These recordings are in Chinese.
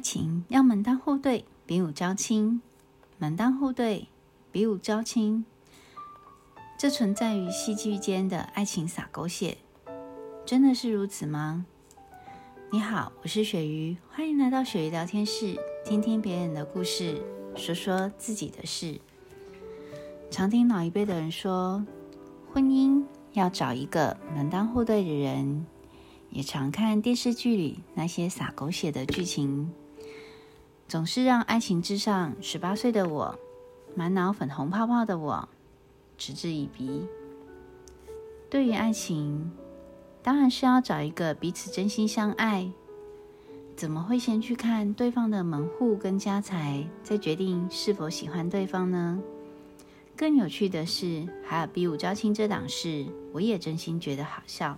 爱情要门当户对，比武招亲；门当户对，比武招亲。这存在于戏剧间的爱情撒狗血，真的是如此吗？你好，我是鳕鱼，欢迎来到鳕鱼聊天室，听听别人的故事，说说自己的事。常听老一辈的人说，婚姻要找一个门当户对的人。也常看电视剧里那些洒狗血的剧情，总是让爱情之上十八岁的我，满脑粉红泡泡的我，嗤之以鼻。对于爱情，当然是要找一个彼此真心相爱，怎么会先去看对方的门户跟家财，再决定是否喜欢对方呢？更有趣的是，还有比武招亲这档事，我也真心觉得好笑。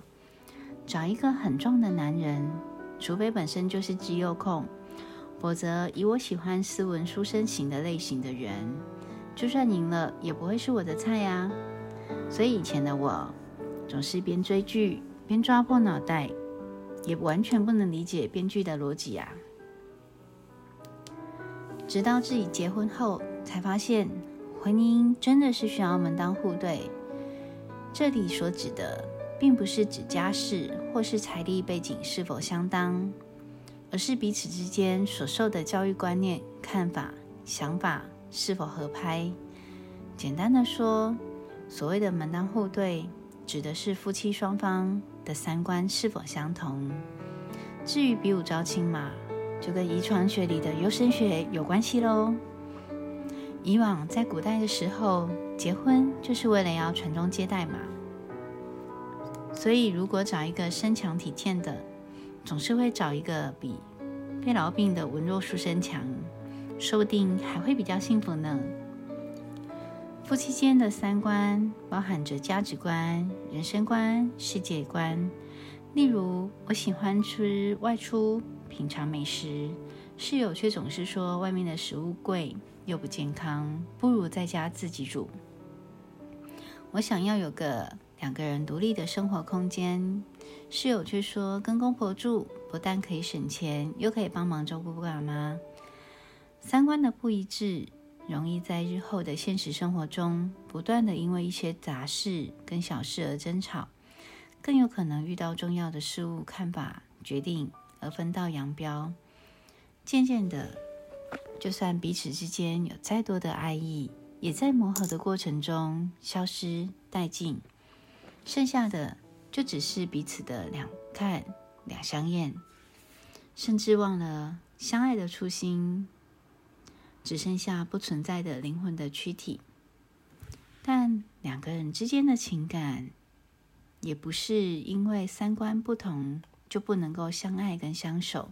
找一个很壮的男人，除非本身就是肌肉控，否则以我喜欢斯文书生型的类型的人，就算赢了也不会是我的菜呀。所以以前的我，总是边追剧边抓破脑袋，也完全不能理解编剧的逻辑啊。直到自己结婚后，才发现婚姻真的是需要门当户对。这里所指的。并不是指家世或是财力背景是否相当，而是彼此之间所受的教育观念、看法、想法是否合拍。简单的说，所谓的门当户对，指的是夫妻双方的三观是否相同。至于比武招亲嘛，就跟遗传学里的优生学有关系喽。以往在古代的时候，结婚就是为了要传宗接代嘛。所以，如果找一个身强体健的，总是会找一个比被痨病的文弱书生强，说不定还会比较幸福呢。夫妻间的三观包含着价值观、人生观、世界观。例如，我喜欢吃外出品尝美食，室友却总是说外面的食物贵又不健康，不如在家自己煮。我想要有个。两个人独立的生活空间，室友却说跟公婆住不但可以省钱，又可以帮忙照顾爸妈。三观的不一致，容易在日后的现实生活中不断的因为一些杂事跟小事而争吵，更有可能遇到重要的事物、看法、决定而分道扬镳。渐渐的，就算彼此之间有再多的爱意，也在磨合的过程中消失殆尽。剩下的就只是彼此的两看两相厌，甚至忘了相爱的初心，只剩下不存在的灵魂的躯体。但两个人之间的情感，也不是因为三观不同就不能够相爱跟相守，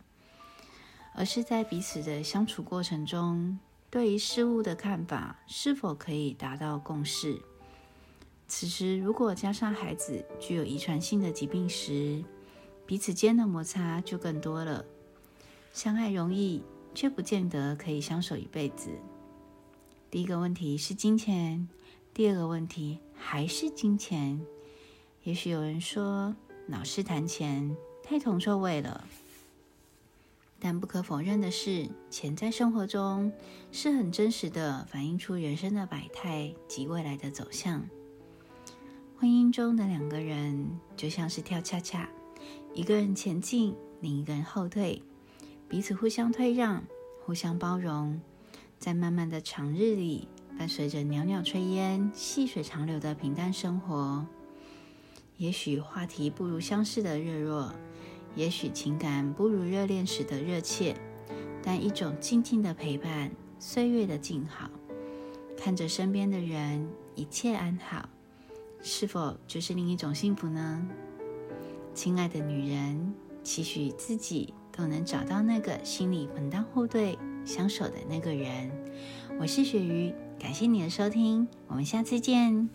而是在彼此的相处过程中，对于事物的看法是否可以达到共识。此时，如果加上孩子具有遗传性的疾病时，彼此间的摩擦就更多了。相爱容易，却不见得可以相守一辈子。第一个问题是金钱，第二个问题还是金钱。也许有人说，老是谈钱太铜臭味了。但不可否认的是，钱在生活中是很真实的，反映出人生的百态及未来的走向。婚姻中的两个人就像是跳恰恰，一个人前进，另一个人后退，彼此互相退让，互相包容，在漫漫的长日里，伴随着袅袅炊烟、细水长流的平淡生活。也许话题不如相识的热络，也许情感不如热恋时的热切，但一种静静的陪伴，岁月的静好，看着身边的人一切安好。是否就是另一种幸福呢？亲爱的女人，期许自己都能找到那个心里门当户对、相守的那个人。我是雪鱼，感谢你的收听，我们下次见。